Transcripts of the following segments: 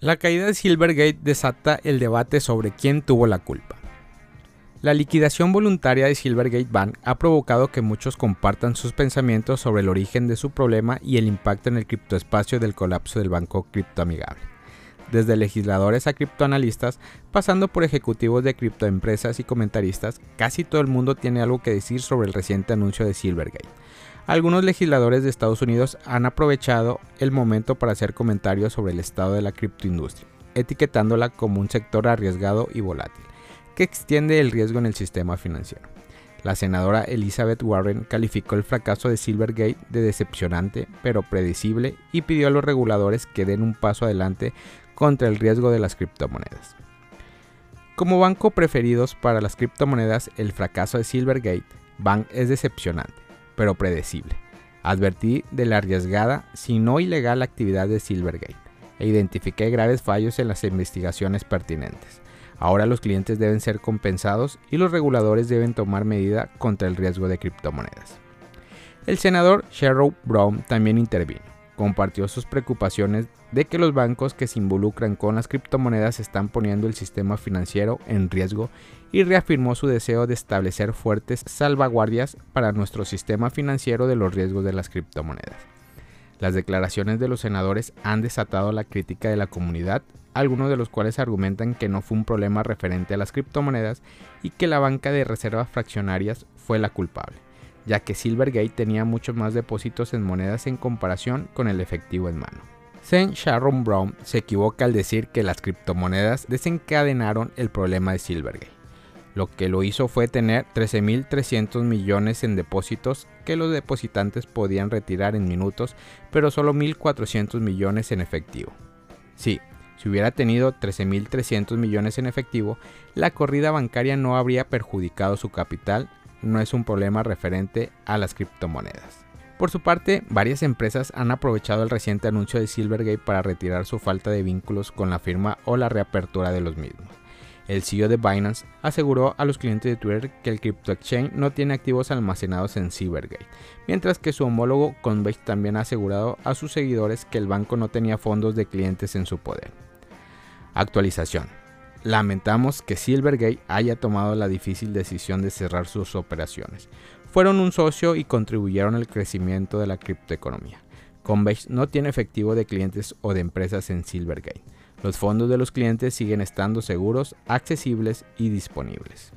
La caída de Silvergate desata el debate sobre quién tuvo la culpa. La liquidación voluntaria de Silvergate Bank ha provocado que muchos compartan sus pensamientos sobre el origen de su problema y el impacto en el criptoespacio del colapso del banco criptoamigable. Desde legisladores a criptoanalistas, pasando por ejecutivos de criptoempresas y comentaristas, casi todo el mundo tiene algo que decir sobre el reciente anuncio de Silvergate algunos legisladores de Estados Unidos han aprovechado el momento para hacer comentarios sobre el estado de la criptoindustria, etiquetándola como un sector arriesgado y volátil, que extiende el riesgo en el sistema financiero. La senadora Elizabeth Warren calificó el fracaso de Silvergate de decepcionante pero predecible y pidió a los reguladores que den un paso adelante contra el riesgo de las criptomonedas. Como banco preferidos para las criptomonedas, el fracaso de Silvergate Bank es decepcionante pero predecible. Advertí de la arriesgada, si no ilegal, actividad de Silvergate e identifiqué graves fallos en las investigaciones pertinentes. Ahora los clientes deben ser compensados y los reguladores deben tomar medida contra el riesgo de criptomonedas. El senador Sherrow Brown también intervino compartió sus preocupaciones de que los bancos que se involucran con las criptomonedas están poniendo el sistema financiero en riesgo y reafirmó su deseo de establecer fuertes salvaguardias para nuestro sistema financiero de los riesgos de las criptomonedas. Las declaraciones de los senadores han desatado la crítica de la comunidad, algunos de los cuales argumentan que no fue un problema referente a las criptomonedas y que la banca de reservas fraccionarias fue la culpable ya que Silvergate tenía muchos más depósitos en monedas en comparación con el efectivo en mano. Sen Sharon Brown se equivoca al decir que las criptomonedas desencadenaron el problema de Silvergate. Lo que lo hizo fue tener 13.300 millones en depósitos que los depositantes podían retirar en minutos, pero solo 1.400 millones en efectivo. Sí, si hubiera tenido 13.300 millones en efectivo, la corrida bancaria no habría perjudicado su capital no es un problema referente a las criptomonedas. Por su parte, varias empresas han aprovechado el reciente anuncio de Silvergate para retirar su falta de vínculos con la firma o la reapertura de los mismos. El CEO de Binance aseguró a los clientes de Twitter que el crypto exchange no tiene activos almacenados en Silvergate, mientras que su homólogo Coinbase también ha asegurado a sus seguidores que el banco no tenía fondos de clientes en su poder. Actualización. Lamentamos que Silvergate haya tomado la difícil decisión de cerrar sus operaciones. Fueron un socio y contribuyeron al crecimiento de la criptoeconomía. Coinbase no tiene efectivo de clientes o de empresas en Silvergate. Los fondos de los clientes siguen estando seguros, accesibles y disponibles.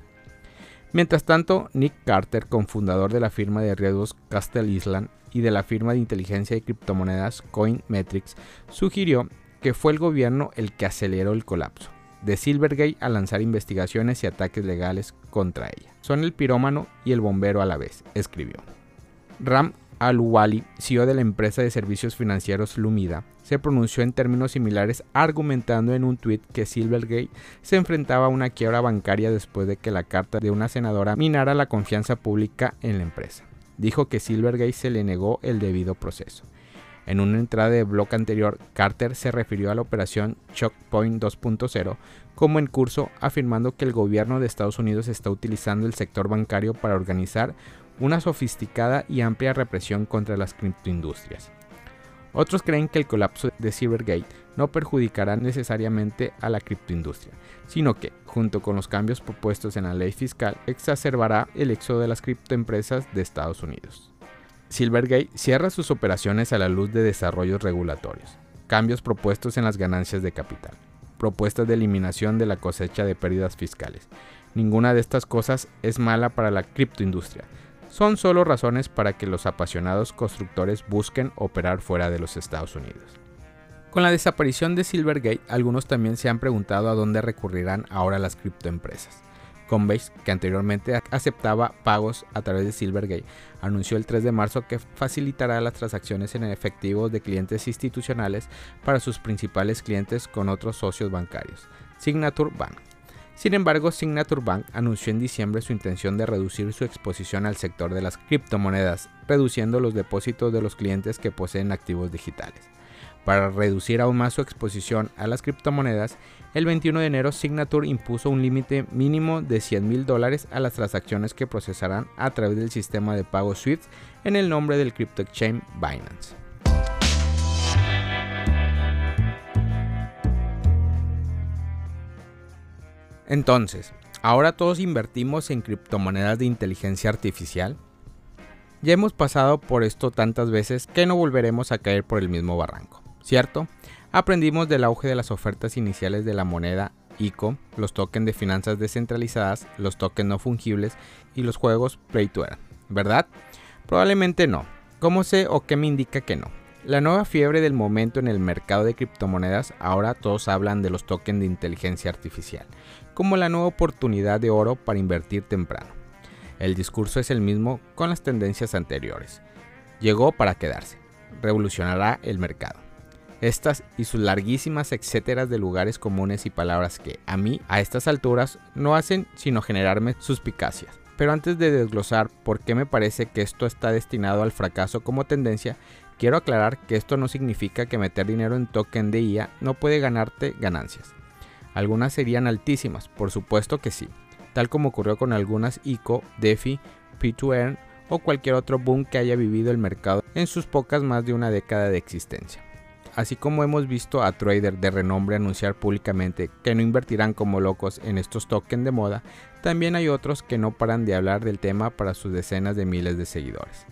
Mientras tanto, Nick Carter, cofundador de la firma de riesgos Castle Island y de la firma de inteligencia de criptomonedas CoinMetrics, sugirió que fue el gobierno el que aceleró el colapso de Silvergate a lanzar investigaciones y ataques legales contra ella. Son el pirómano y el bombero a la vez, escribió. Ram Al-Wali, CEO de la empresa de servicios financieros Lumida, se pronunció en términos similares argumentando en un tuit que Silvergate se enfrentaba a una quiebra bancaria después de que la carta de una senadora minara la confianza pública en la empresa. Dijo que Silvergate se le negó el debido proceso. En una entrada de blog anterior, Carter se refirió a la operación Chokepoint 2.0 como en curso, afirmando que el gobierno de Estados Unidos está utilizando el sector bancario para organizar una sofisticada y amplia represión contra las criptoindustrias. Otros creen que el colapso de Silvergate no perjudicará necesariamente a la criptoindustria, sino que, junto con los cambios propuestos en la ley fiscal, exacerbará el éxodo de las criptoempresas de Estados Unidos. Silvergate cierra sus operaciones a la luz de desarrollos regulatorios, cambios propuestos en las ganancias de capital, propuestas de eliminación de la cosecha de pérdidas fiscales. Ninguna de estas cosas es mala para la criptoindustria. Son solo razones para que los apasionados constructores busquen operar fuera de los Estados Unidos. Con la desaparición de Silvergate, algunos también se han preguntado a dónde recurrirán ahora las criptoempresas. Coinbase, que anteriormente aceptaba pagos a través de Silvergate, anunció el 3 de marzo que facilitará las transacciones en efectivo de clientes institucionales para sus principales clientes con otros socios bancarios, Signature Bank. Sin embargo, Signature Bank anunció en diciembre su intención de reducir su exposición al sector de las criptomonedas, reduciendo los depósitos de los clientes que poseen activos digitales. Para reducir aún más su exposición a las criptomonedas, el 21 de enero Signature impuso un límite mínimo de 100 mil dólares a las transacciones que procesarán a través del sistema de pago SWIFT en el nombre del crypto exchange Binance. Entonces, ¿ahora todos invertimos en criptomonedas de inteligencia artificial? Ya hemos pasado por esto tantas veces que no volveremos a caer por el mismo barranco, ¿cierto? Aprendimos del auge de las ofertas iniciales de la moneda ICO, los tokens de finanzas descentralizadas, los tokens no fungibles y los juegos Play to Earn, ¿verdad? Probablemente no. ¿Cómo sé o qué me indica que no? La nueva fiebre del momento en el mercado de criptomonedas, ahora todos hablan de los tokens de inteligencia artificial, como la nueva oportunidad de oro para invertir temprano. El discurso es el mismo con las tendencias anteriores. Llegó para quedarse. Revolucionará el mercado. Estas y sus larguísimas etcéteras de lugares comunes y palabras que a mí a estas alturas no hacen sino generarme suspicacias. Pero antes de desglosar por qué me parece que esto está destinado al fracaso como tendencia, quiero aclarar que esto no significa que meter dinero en token de IA no puede ganarte ganancias. Algunas serían altísimas, por supuesto que sí, tal como ocurrió con algunas ICO, DeFi, P2Earn o cualquier otro boom que haya vivido el mercado en sus pocas más de una década de existencia. Así como hemos visto a traders de renombre anunciar públicamente que no invertirán como locos en estos tokens de moda, también hay otros que no paran de hablar del tema para sus decenas de miles de seguidores.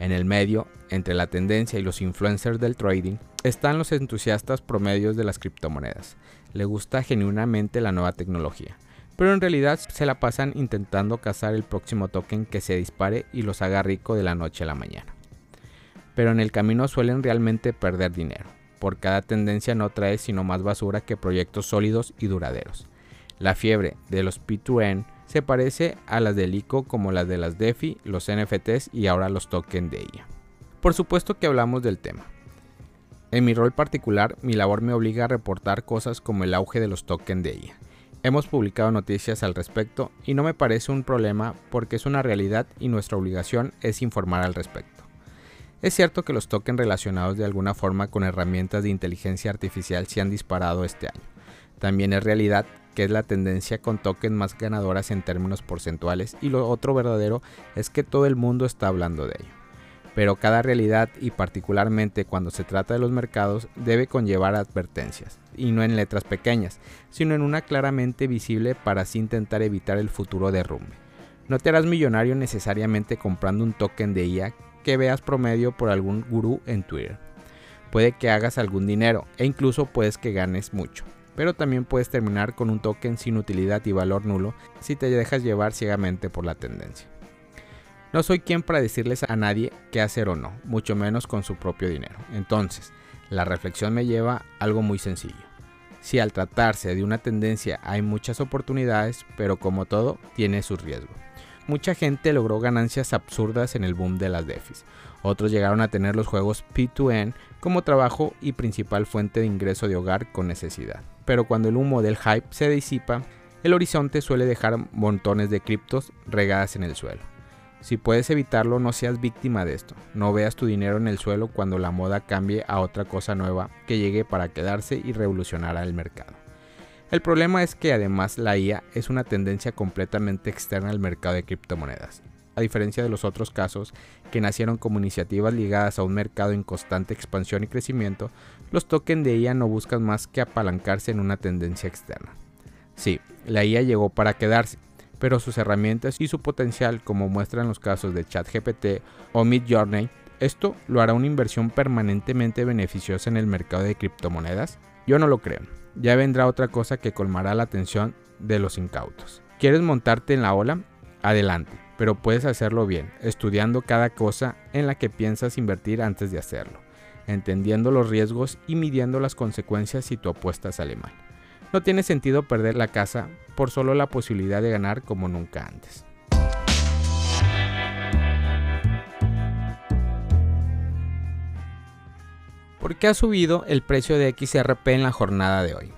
En el medio, entre la tendencia y los influencers del trading, están los entusiastas promedios de las criptomonedas. Le gusta genuinamente la nueva tecnología, pero en realidad se la pasan intentando cazar el próximo token que se dispare y los haga rico de la noche a la mañana. Pero en el camino suelen realmente perder dinero por cada tendencia no trae sino más basura que proyectos sólidos y duraderos. La fiebre de los P2N se parece a las del ICO como las de las DeFi, los NFTs y ahora los tokens de IA. Por supuesto que hablamos del tema. En mi rol particular, mi labor me obliga a reportar cosas como el auge de los tokens de IA. Hemos publicado noticias al respecto y no me parece un problema porque es una realidad y nuestra obligación es informar al respecto. Es cierto que los tokens relacionados de alguna forma con herramientas de inteligencia artificial se han disparado este año. También es realidad que es la tendencia con tokens más ganadoras en términos porcentuales y lo otro verdadero es que todo el mundo está hablando de ello. Pero cada realidad y particularmente cuando se trata de los mercados debe conllevar advertencias, y no en letras pequeñas, sino en una claramente visible para así intentar evitar el futuro derrumbe. No te harás millonario necesariamente comprando un token de IA que veas promedio por algún gurú en Twitter. Puede que hagas algún dinero e incluso puedes que ganes mucho, pero también puedes terminar con un token sin utilidad y valor nulo si te dejas llevar ciegamente por la tendencia. No soy quien para decirles a nadie qué hacer o no, mucho menos con su propio dinero. Entonces, la reflexión me lleva a algo muy sencillo. Si al tratarse de una tendencia hay muchas oportunidades, pero como todo, tiene sus riesgos. Mucha gente logró ganancias absurdas en el boom de las DeFis. Otros llegaron a tener los juegos P2N como trabajo y principal fuente de ingreso de hogar con necesidad. Pero cuando el humo del hype se disipa, el horizonte suele dejar montones de criptos regadas en el suelo. Si puedes evitarlo, no seas víctima de esto. No veas tu dinero en el suelo cuando la moda cambie a otra cosa nueva que llegue para quedarse y revolucionará el mercado. El problema es que además la IA es una tendencia completamente externa al mercado de criptomonedas. A diferencia de los otros casos que nacieron como iniciativas ligadas a un mercado en constante expansión y crecimiento, los tokens de IA no buscan más que apalancarse en una tendencia externa. Sí, la IA llegó para quedarse, pero sus herramientas y su potencial, como muestran los casos de ChatGPT o Midjourney, ¿esto lo hará una inversión permanentemente beneficiosa en el mercado de criptomonedas? Yo no lo creo ya vendrá otra cosa que colmará la atención de los incautos. ¿Quieres montarte en la ola? Adelante, pero puedes hacerlo bien, estudiando cada cosa en la que piensas invertir antes de hacerlo, entendiendo los riesgos y midiendo las consecuencias si tu apuesta sale mal. No tiene sentido perder la casa por solo la posibilidad de ganar como nunca antes. ¿Por qué ha subido el precio de XRP en la jornada de hoy?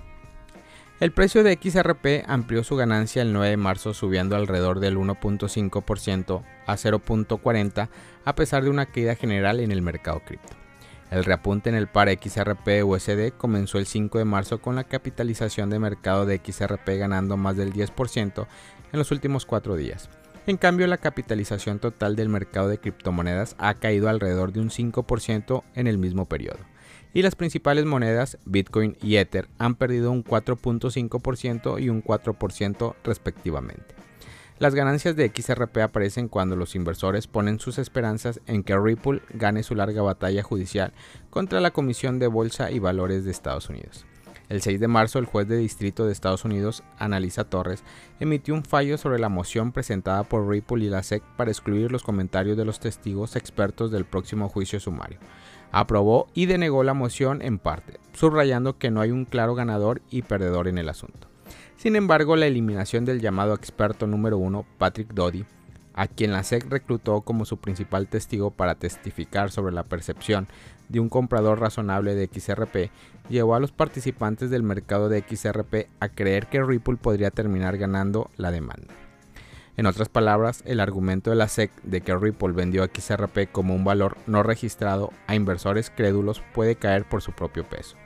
El precio de XRP amplió su ganancia el 9 de marzo subiendo alrededor del 1.5% a 0.40 a pesar de una caída general en el mercado cripto. El reapunte en el par XRP USD comenzó el 5 de marzo con la capitalización de mercado de XRP ganando más del 10% en los últimos cuatro días. En cambio, la capitalización total del mercado de criptomonedas ha caído alrededor de un 5% en el mismo periodo y las principales monedas Bitcoin y Ether han perdido un 4.5% y un 4% respectivamente. Las ganancias de XRP aparecen cuando los inversores ponen sus esperanzas en que Ripple gane su larga batalla judicial contra la Comisión de Bolsa y Valores de Estados Unidos. El 6 de marzo, el juez de distrito de Estados Unidos, Analisa Torres, emitió un fallo sobre la moción presentada por Ripple y la SEC para excluir los comentarios de los testigos expertos del próximo juicio sumario. Aprobó y denegó la moción en parte, subrayando que no hay un claro ganador y perdedor en el asunto. Sin embargo, la eliminación del llamado experto número uno, Patrick Doty, a quien la SEC reclutó como su principal testigo para testificar sobre la percepción de un comprador razonable de XRP, llevó a los participantes del mercado de XRP a creer que Ripple podría terminar ganando la demanda. En otras palabras, el argumento de la SEC de que Ripple vendió XRP como un valor no registrado a inversores crédulos puede caer por su propio peso.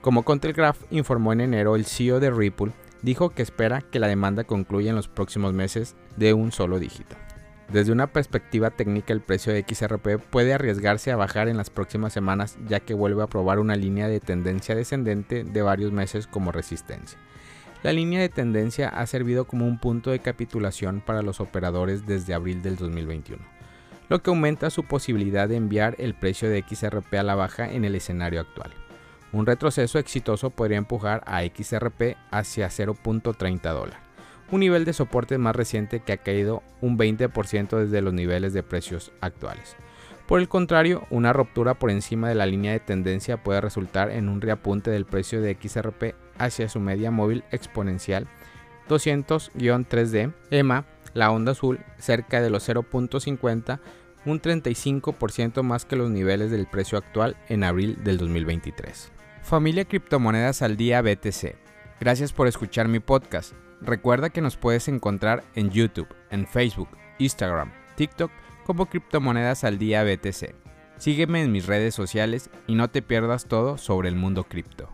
Como Contelegraph informó en enero, el CEO de Ripple dijo que espera que la demanda concluya en los próximos meses de un solo dígito. Desde una perspectiva técnica, el precio de XRP puede arriesgarse a bajar en las próximas semanas ya que vuelve a probar una línea de tendencia descendente de varios meses como resistencia. La línea de tendencia ha servido como un punto de capitulación para los operadores desde abril del 2021, lo que aumenta su posibilidad de enviar el precio de XRP a la baja en el escenario actual. Un retroceso exitoso podría empujar a XRP hacia 0.30 dólares, un nivel de soporte más reciente que ha caído un 20% desde los niveles de precios actuales. Por el contrario, una ruptura por encima de la línea de tendencia puede resultar en un reapunte del precio de XRP hacia su media móvil exponencial 200-3D, EMA, la onda azul, cerca de los 0.50, un 35% más que los niveles del precio actual en abril del 2023. Familia Criptomonedas al Día BTC. Gracias por escuchar mi podcast. Recuerda que nos puedes encontrar en YouTube, en Facebook, Instagram, TikTok como Criptomonedas al Día BTC. Sígueme en mis redes sociales y no te pierdas todo sobre el mundo cripto.